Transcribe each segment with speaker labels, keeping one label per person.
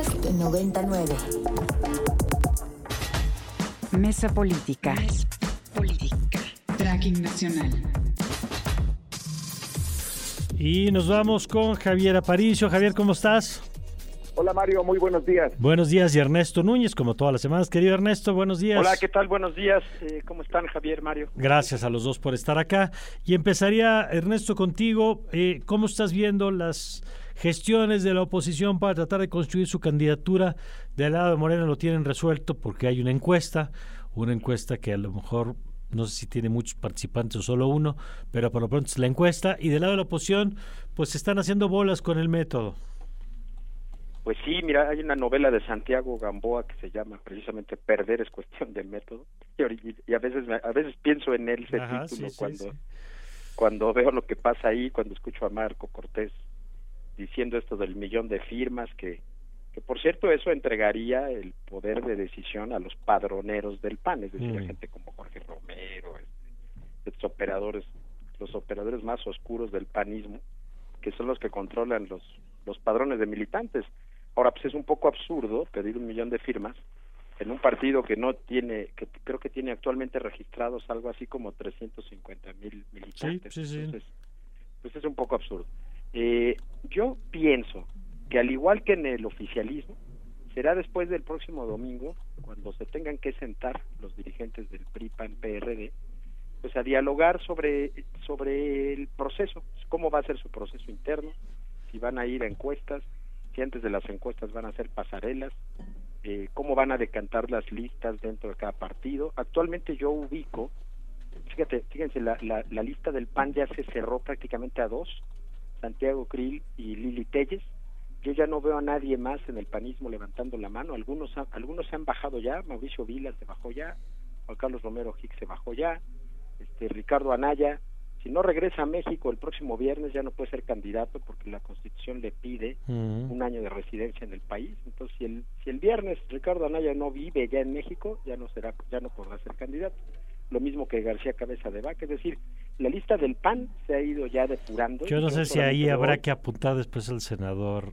Speaker 1: Podcast 99.
Speaker 2: Mesa Política.
Speaker 3: Política. Tracking Nacional.
Speaker 4: Y nos vamos con Javier Aparicio. Javier, ¿cómo estás?
Speaker 5: Hola Mario, muy buenos días.
Speaker 4: Buenos días y Ernesto Núñez, como todas las semanas. Querido Ernesto, buenos días.
Speaker 6: Hola, ¿qué tal? Buenos días. Eh, ¿Cómo están Javier, Mario?
Speaker 4: Gracias a los dos por estar acá. Y empezaría, Ernesto, contigo. Eh, ¿Cómo estás viendo las gestiones de la oposición para tratar de construir su candidatura? Del lado de Morena lo tienen resuelto porque hay una encuesta, una encuesta que a lo mejor no sé si tiene muchos participantes o solo uno, pero por lo pronto es la encuesta. Y del lado de la oposición, pues se están haciendo bolas con el método.
Speaker 6: Pues sí, mira, hay una novela de Santiago Gamboa que se llama precisamente Perder es cuestión de método. Y, a veces a veces pienso en él ese título cuando cuando veo lo que pasa ahí, cuando escucho a Marco Cortés diciendo esto del millón de firmas que que por cierto eso entregaría el poder de decisión a los padroneros del PAN, es decir, a gente como Jorge Romero, este, estos operadores, los operadores más oscuros del panismo, que son los que controlan los, los padrones de militantes. Ahora, pues es un poco absurdo pedir un millón de firmas en un partido que no tiene, que creo que tiene actualmente registrados algo así como 350 mil militantes. Sí, sí, Entonces, pues es un poco absurdo. Eh, yo pienso que al igual que en el oficialismo, será después del próximo domingo, cuando se tengan que sentar los dirigentes del PRI, PAN, PRD, pues a dialogar sobre, sobre el proceso, cómo va a ser su proceso interno, si van a ir a encuestas, si antes de las encuestas van a hacer pasarelas, eh, cómo van a decantar las listas dentro de cada partido. Actualmente yo ubico, fíjate, fíjense, la, la, la lista del PAN ya se cerró prácticamente a dos, Santiago Krill y Lili Telles, yo ya no veo a nadie más en el panismo levantando la mano. Algunos, algunos se han bajado ya. Mauricio Vila se bajó ya. Juan Carlos Romero Hicks se bajó ya. Este, Ricardo Anaya. Si no regresa a México el próximo viernes ya no puede ser candidato porque la Constitución le pide un año de residencia en el país. Entonces, si el, si el viernes Ricardo Anaya no vive ya en México, ya no será, ya no podrá ser candidato. Lo mismo que García Cabeza de Vaca, es decir, la lista del PAN se ha ido ya depurando.
Speaker 4: Yo no sé si ahí habrá que apuntar después el senador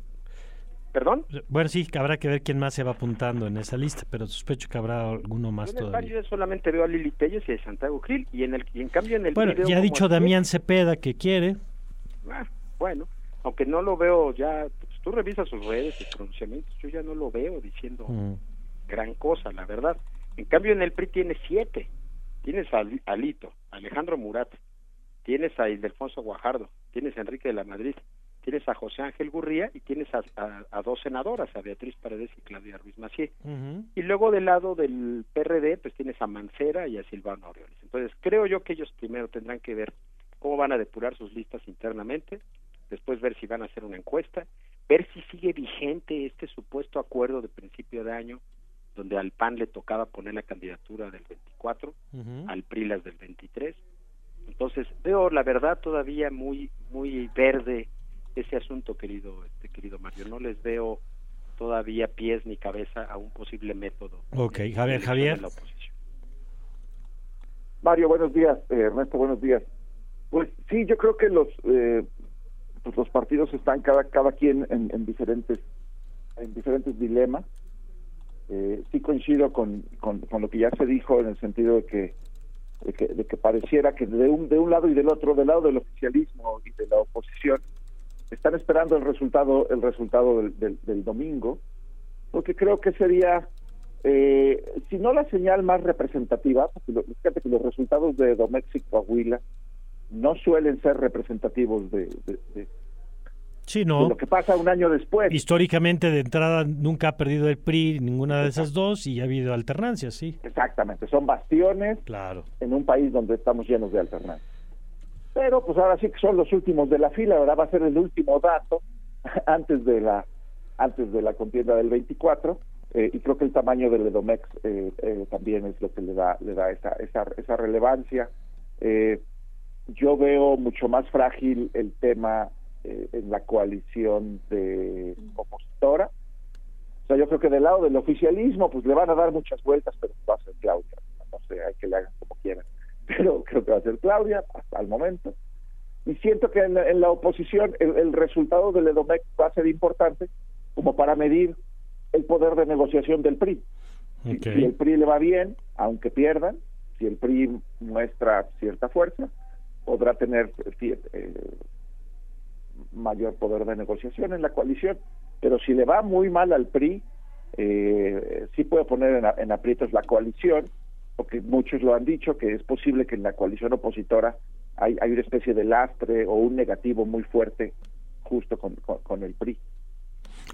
Speaker 6: ¿Perdón?
Speaker 4: Bueno, sí, habrá que ver quién más se va apuntando en esa lista, pero sospecho que habrá alguno más
Speaker 6: en
Speaker 4: todavía.
Speaker 6: Yo solamente veo a Lili Telles y a Santiago Krill, y en, el, y en cambio en el
Speaker 4: Bueno, ya ha dicho Damián Cepeda que quiere.
Speaker 6: Ah, bueno, aunque no lo veo ya, pues, tú revisas sus redes, sus pronunciamientos, yo ya no lo veo diciendo mm. gran cosa, la verdad. En cambio en el PRI tiene siete. Tienes a Alito, Alejandro Murat, tienes a Ildefonso Guajardo, tienes a Enrique de la Madrid, tienes a José Ángel Gurría y tienes a, dos senadoras, a Beatriz Paredes y Claudia Ruiz Macié. Y luego del lado del PRD, pues tienes a Mancera y a Silvano Aureoles. Entonces, creo yo que ellos primero tendrán que ver cómo van a depurar sus listas internamente, después ver si van a hacer una encuesta, ver si sigue vigente este supuesto acuerdo de principio de año donde al PAN le tocaba poner la candidatura del 24, al PRI las del 23. Entonces, veo la verdad todavía muy muy verde ese asunto, querido, este, querido Mario. No les veo todavía pies ni cabeza a un posible método.
Speaker 4: Ok, Javier, Javier.
Speaker 5: Mario, buenos días. Eh, Ernesto, buenos días. Pues sí, yo creo que los eh, pues los partidos están cada cada quien en, diferentes en diferentes dilemas. Eh, sí coincido con, con, lo que ya se dijo en el sentido de que, de que, de que pareciera que de un de un lado y del otro, del lado del oficialismo y de la oposición, están esperando el resultado el resultado del, del, domingo porque creo que sería eh, si no la señal más representativa porque fíjate que los resultados de Domex y Coahuila no suelen ser representativos de,
Speaker 4: Sí, no.
Speaker 5: lo que pasa un año después.
Speaker 4: Históricamente, de entrada, nunca ha perdido el PRI ninguna de esas dos y ha habido alternancias, sí.
Speaker 5: Exactamente, son bastiones
Speaker 4: claro.
Speaker 5: en un país donde estamos llenos de alternancias pero pues ahora sí que son los últimos de la fila, ahora va a ser el último dato antes de la antes de la contienda del 24 eh, y creo que el tamaño del Edomex eh, eh, también es lo que le da le da esa esa, esa relevancia. yo veo mucho más frágil el tema en la coalición de opositora. O sea, yo creo que del lado del oficialismo, pues le van a dar muchas vueltas, pero va a ser Claudia. No sé, hay que le hagan como quieran pero creo que va a ser Claudia hasta el momento. Y siento que en la, oposición el, resultado del EDOMEC va a ser importante como para medir el poder de negociación del PRI. Si, el PRI le va bien, aunque pierdan, si el PRI muestra cierta fuerza, podrá tener eh, mayor poder de negociación en la coalición. Pero si le va muy mal al PRI, eh, sí puede poner en, aprietos la coalición, porque muchos lo han dicho, que es posible que en la coalición opositora hay, una especie de lastre o un negativo muy fuerte justo con, el PRI.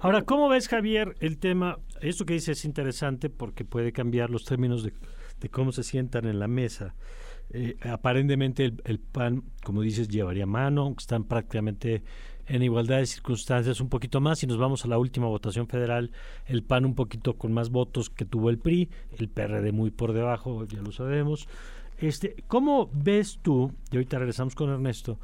Speaker 4: Ahora, ¿cómo ves, Javier, el tema? Esto que dices es interesante porque puede cambiar los términos de, de cómo se sientan en la mesa. Eh, aparentemente el, el, PAN, como dices, llevaría mano, están prácticamente en igualdad de circunstancias un poquito más y nos vamos a la última votación federal, el PAN un poquito con más votos que tuvo el PRI, el PRD muy por debajo, ya lo sabemos. Este, ¿Cómo ves tú, y ahorita regresamos con Ernesto,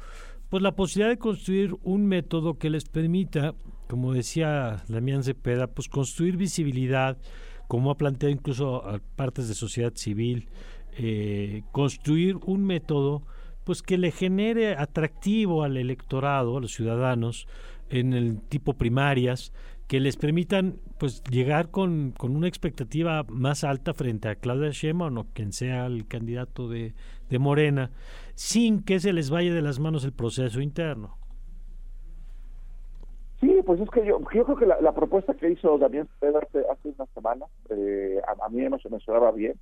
Speaker 4: pues la posibilidad de construir un método que les permita, como decía Damián Cepeda, pues construir visibilidad, como ha planteado incluso a partes de sociedad civil, eh, construir un método pues que le genere atractivo al electorado, a los ciudadanos, en el tipo primarias, que les permitan pues llegar con, con una expectativa más alta frente a Claudia Sheinbaum o quien sea el candidato de, de Morena, sin que se les vaya de las manos el proceso interno.
Speaker 5: Sí, pues es que yo, yo creo que la, propuesta que hizo Damián hace, una semana, eh, a, mí me sonaba bien.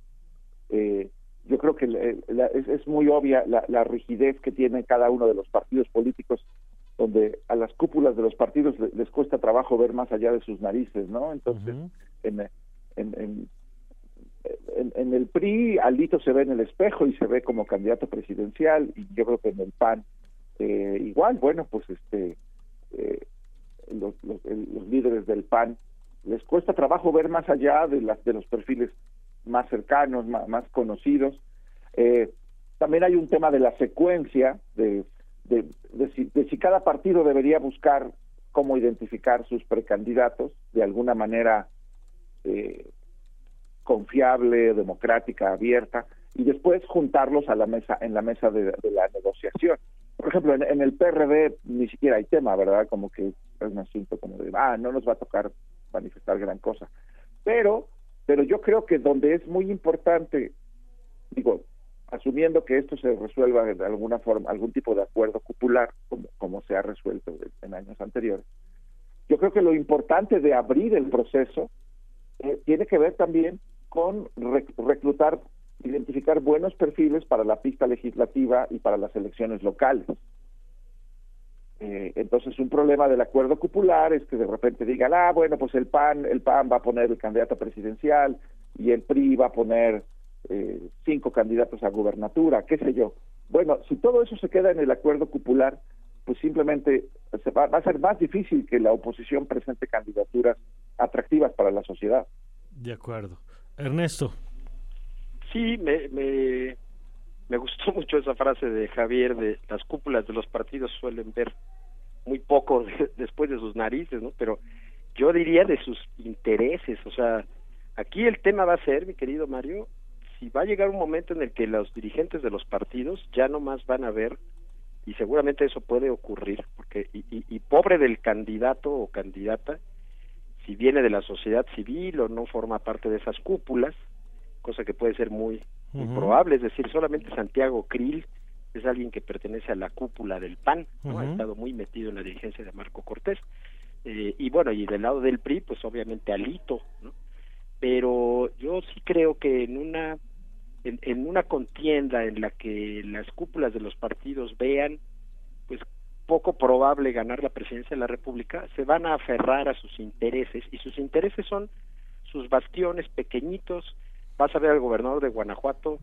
Speaker 5: Eh, yo creo que es, muy obvia la, rigidez que tiene cada uno de los partidos políticos, donde a las cúpulas de los partidos les, cuesta trabajo ver más allá de sus narices, ¿no? Entonces, en, en, en, el PRI, Alito se ve en el espejo y se ve como candidato presidencial, y yo creo que en el PAN eh, igual, bueno, pues este eh, los, los, los líderes del PAN les cuesta trabajo ver más allá de las de los perfiles más cercanos, más, conocidos. Eh, también hay un tema de la secuencia, de, de, si, cada partido debería buscar cómo identificar sus precandidatos de alguna manera eh, confiable, democrática, abierta, y después juntarlos a la mesa, en la mesa de, la negociación. Por ejemplo, en, en, el PRD ni siquiera hay tema, ¿verdad? Como que es un asunto como de, ah, no nos va a tocar manifestar gran cosa. Pero pero yo creo que donde es muy importante, digo, asumiendo que esto se resuelva de alguna forma, algún tipo de acuerdo como, como se ha resuelto en años anteriores, yo creo que lo importante de abrir el proceso eh, tiene que ver también con reclutar, identificar buenos perfiles para la pista legislativa y para las elecciones locales. Eh, entonces un problema del acuerdo popular es que de repente digan, ah, bueno, pues el PAN, el PAN va a poner el candidato presidencial y el PRI va a poner eh, cinco candidatos a gubernatura, qué sé yo. Bueno, si todo eso se queda en el acuerdo popular, pues simplemente se va, a ser más difícil que la oposición presente candidaturas atractivas para la sociedad.
Speaker 4: De acuerdo. Ernesto.
Speaker 6: Sí, me, me, me gustó mucho esa frase de Javier de las cúpulas de los partidos suelen ver muy poco después de sus narices, ¿no? Pero yo diría de sus intereses, o sea, aquí el tema va a ser, mi querido Mario, si va a llegar un momento en el que los dirigentes de los partidos ya no más van a ver y seguramente eso puede ocurrir, porque y, y pobre del candidato o candidata, si viene de la sociedad civil o no forma parte de esas cúpulas, cosa que puede ser muy probable, es decir, solamente Santiago Krill es alguien que pertenece a la cúpula del PAN, ¿no? ha estado muy metido en la dirigencia de Marco Cortés, eh, y bueno, y del lado del PRI, pues obviamente Alito, ¿no? Pero yo sí creo que en una en, en una contienda en la que las cúpulas de los partidos vean, pues poco probable ganar la presidencia de la República, se van a aferrar a sus intereses, y sus intereses son sus bastiones pequeñitos, vas a ver al gobernador de Guanajuato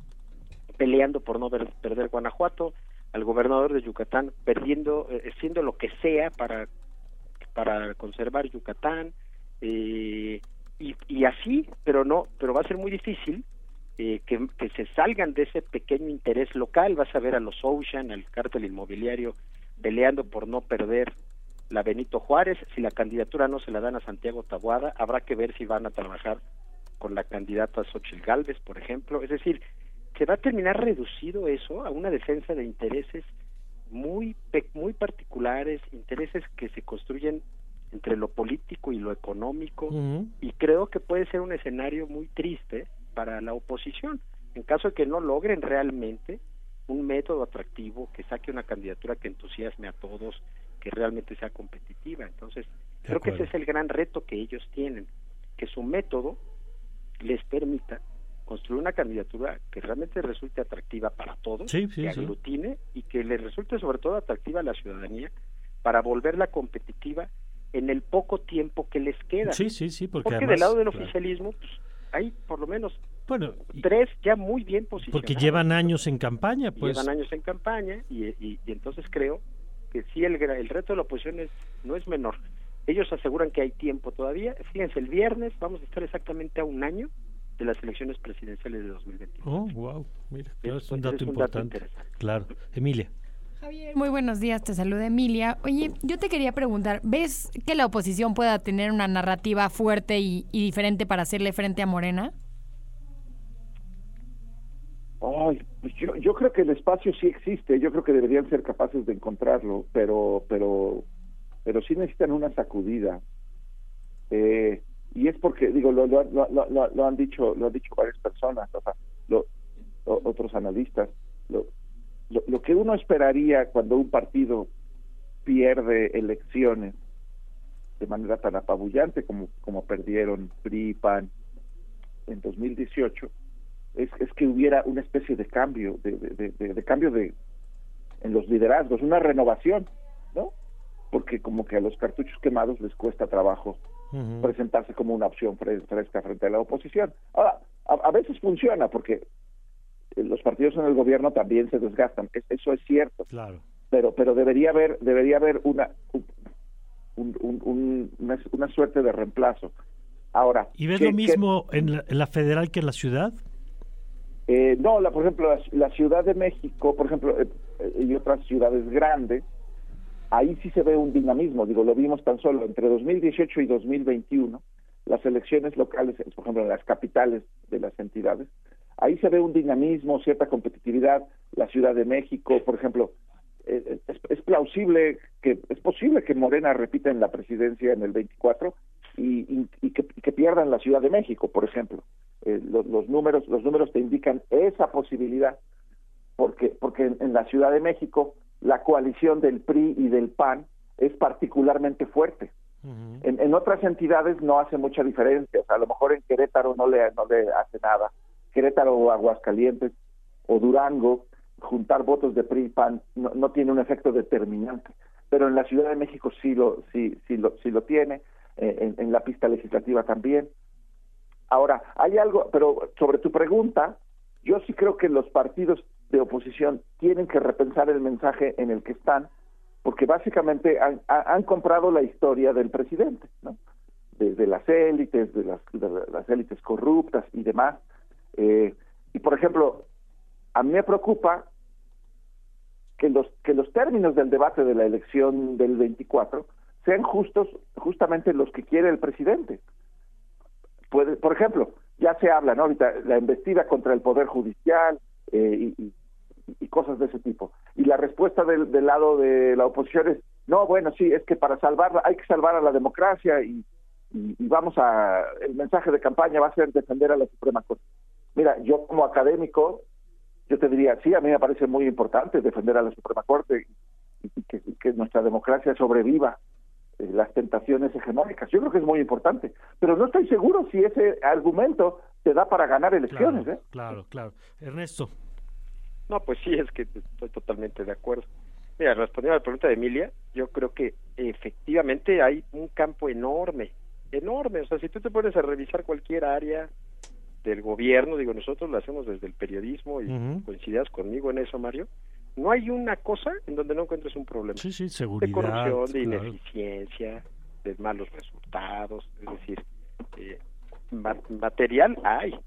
Speaker 6: peleando por no perder Guanajuato, al gobernador de Yucatán perdiendo, eh, siendo lo que sea para, para conservar Yucatán, eh, y, y, así, pero no, pero va a ser muy difícil eh, que, que, se salgan de ese pequeño interés local, vas a ver a los Ocean, al cártel inmobiliario, peleando por no perder la Benito Juárez, si la candidatura no se la dan a Santiago Tabuada, habrá que ver si van a trabajar con la candidata Xochitl Galvez, por ejemplo. Es decir, se va a terminar reducido eso a una defensa de intereses muy, muy particulares, intereses que se construyen entre lo político y lo económico y creo que puede ser un escenario muy triste para la oposición. En caso de que no logren realmente un método atractivo que saque una candidatura que entusiasme a todos que realmente sea competitiva. Entonces creo que ese es el gran reto que ellos tienen que su método les permita construir una candidatura que realmente resulte atractiva para todos, que aglutine y que le resulte sobre todo atractiva a la ciudadanía para volverla competitiva en el poco tiempo que les queda.
Speaker 4: Sí, sí, sí, porque,
Speaker 6: del lado del oficialismo pues, hay por lo menos bueno, tres ya muy bien posicionados.
Speaker 4: Porque llevan años en campaña, pues.
Speaker 6: Llevan años en campaña y, y, entonces creo que sí el, el reto de la oposición es, no es menor. Ellos aseguran que hay tiempo todavía. Fíjense, el viernes vamos a estar exactamente a un año de las elecciones presidenciales de 2021. Oh,
Speaker 4: wow, mira, es, un dato importante. claro, Emilia.
Speaker 1: Javier, muy buenos días, te saluda Emilia. Oye, yo te quería preguntar, ¿ves que la oposición pueda tener una narrativa fuerte y, diferente para hacerle frente a Morena?
Speaker 5: Ay, pues yo, yo creo que el espacio sí existe, yo creo que deberían ser capaces de encontrarlo, pero, pero, pero sí necesitan una sacudida. Eh, y es porque digo lo, lo, lo, lo, han dicho lo han dicho varias personas o sea, otros analistas lo, lo, que uno esperaría cuando un partido pierde elecciones de manera tan apabullante como como perdieron PRI PAN en 2018 es, es que hubiera una especie de cambio de, de, de cambio de en los liderazgos una renovación no porque como que a los cartuchos quemados les cuesta trabajo presentarse como una opción fresca frente a la oposición. Ahora, a, veces funciona porque los partidos en el gobierno también se desgastan, eso es cierto.
Speaker 4: Claro.
Speaker 5: Pero pero debería haber debería haber una una, suerte de reemplazo. Ahora.
Speaker 4: ¿Y ves lo mismo en, la, federal que en la ciudad?
Speaker 5: Eh, no, la, por ejemplo, la, Ciudad de México, por ejemplo, eh, eh, y otras ciudades grandes, ahí sí se ve un dinamismo, digo, lo vimos tan solo entre 2018 y 2021, las elecciones locales, por ejemplo, en las capitales de las entidades, ahí se ve un dinamismo, cierta competitividad, la Ciudad de México, por ejemplo, eh, es, plausible que es posible que Morena repita en la presidencia en el 24 y, y, que, pierdan la Ciudad de México, por ejemplo. Eh, los, números los números te indican esa posibilidad porque porque en la Ciudad de México la coalición del PRI y del PAN es particularmente fuerte. en, otras entidades no hace mucha diferencia, o sea, a lo mejor en Querétaro no le, no le hace nada. Querétaro o Aguascalientes o Durango, juntar votos de PRI y PAN no, tiene un efecto determinante, pero en la Ciudad de México sí lo, sí, sí lo, sí lo tiene, eh, en, la pista legislativa también. Ahora, hay algo, pero sobre tu pregunta, yo sí creo que los partidos de oposición tienen que repensar el mensaje en el que están, porque básicamente han, comprado la historia del presidente, ¿no? Desde las élites, de las, élites corruptas y demás. Eh, y por ejemplo, a mí me preocupa que los que los términos del debate de la elección del 24 sean justos justamente los que quiere el presidente. Puede, por ejemplo, ya se habla, ¿no? Ahorita la investida contra el poder judicial, eh, y, cosas de ese tipo. Y la respuesta del, lado de la oposición es, no, bueno, sí, es que para salvarla hay que salvar a la democracia y, vamos a, el mensaje de campaña va a ser defender a la Suprema Corte. Mira, yo como académico, yo te diría, sí, a mí me parece muy importante defender a la Suprema Corte y, que, nuestra democracia sobreviva eh, las tentaciones hegemónicas. Yo creo que es muy importante, pero no estoy seguro si ese argumento te da para ganar elecciones.
Speaker 4: Claro, ¿eh? claro, claro. Ernesto.
Speaker 6: No, pues sí, es que estoy totalmente de acuerdo. Mira, respondiendo a la pregunta de Emilia, yo creo que efectivamente hay un campo enorme, enorme. O sea, si tú te pones a revisar cualquier área del gobierno, digo, nosotros lo hacemos desde el periodismo y coincidas conmigo en eso, Mario, no hay una cosa en donde no encuentres un problema.
Speaker 4: Sí, sí, seguridad.
Speaker 6: De corrupción, de ineficiencia, de malos resultados, es decir, eh, material hay,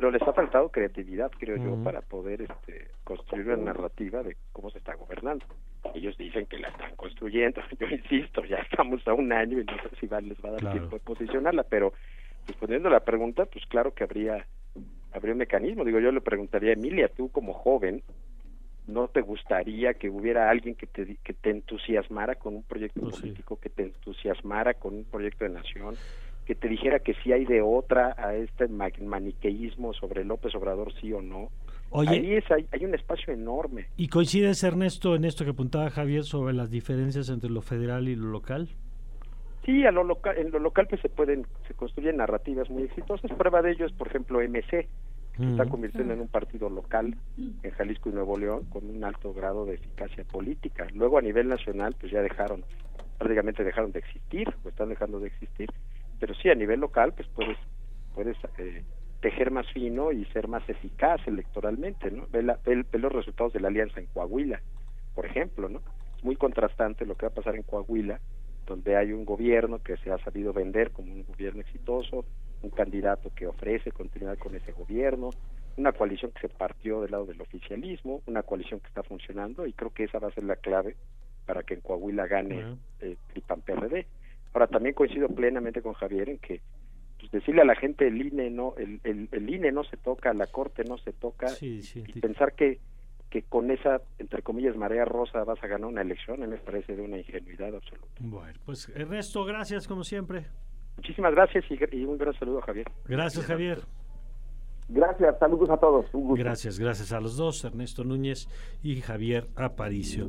Speaker 6: pero les ha faltado creatividad, creo yo, para poder este, construir una narrativa de cómo se está gobernando. Ellos dicen que la están construyendo, yo insisto, ya estamos a un año y no sé si les va a dar tiempo de posicionarla, pero respondiendo a la pregunta, pues claro que habría habría un mecanismo. Digo, yo le preguntaría a Emilia, tú como joven, no te gustaría que hubiera alguien que te, que te entusiasmara con un proyecto pues político, que te entusiasmara con un proyecto de nación, que te dijera que si hay de otra a este maniqueísmo sobre López Obrador sí o no. Oye, Ahí es, hay, hay, un espacio enorme.
Speaker 4: ¿Y coincides, Ernesto, en esto que apuntaba Javier sobre las diferencias entre lo federal y lo local?
Speaker 6: Sí, a lo local, en lo local pues se pueden, se construyen narrativas muy exitosas. Prueba de ello es, por ejemplo, MC, que está convirtiendo en un partido local en Jalisco y Nuevo León con un alto grado de eficacia política. Luego a nivel nacional pues ya dejaron, prácticamente dejaron de existir, o están dejando de existir. Pero sí, a nivel local pues puedes, puedes eh, tejer más fino y ser más eficaz electoralmente, ¿no? Ve, ve los resultados de la alianza en Coahuila, por ejemplo, ¿no? Es muy contrastante lo que va a pasar en Coahuila donde hay un gobierno que se ha sabido vender como un gobierno exitoso, un candidato que ofrece continuidad con ese gobierno, una coalición que se partió del lado del oficialismo, una coalición que está funcionando y creo que esa va a ser la clave para que en Coahuila gane el PAN PRD. Ahora también coincido plenamente con Javier en que pues, decirle a la gente el INE no el, el, INE no se toca, la corte no se toca y pensar que que con esa, entre comillas, marea rosa vas a ganar una elección, me parece de una ingenuidad absoluta.
Speaker 4: Bueno, pues Ernesto, gracias como siempre.
Speaker 6: Muchísimas gracias y, un gran saludo a Javier.
Speaker 4: Gracias, Javier.
Speaker 5: Gracias, saludos a todos.
Speaker 4: Gracias, gracias a los dos, Ernesto Núñez y Javier Aparicio.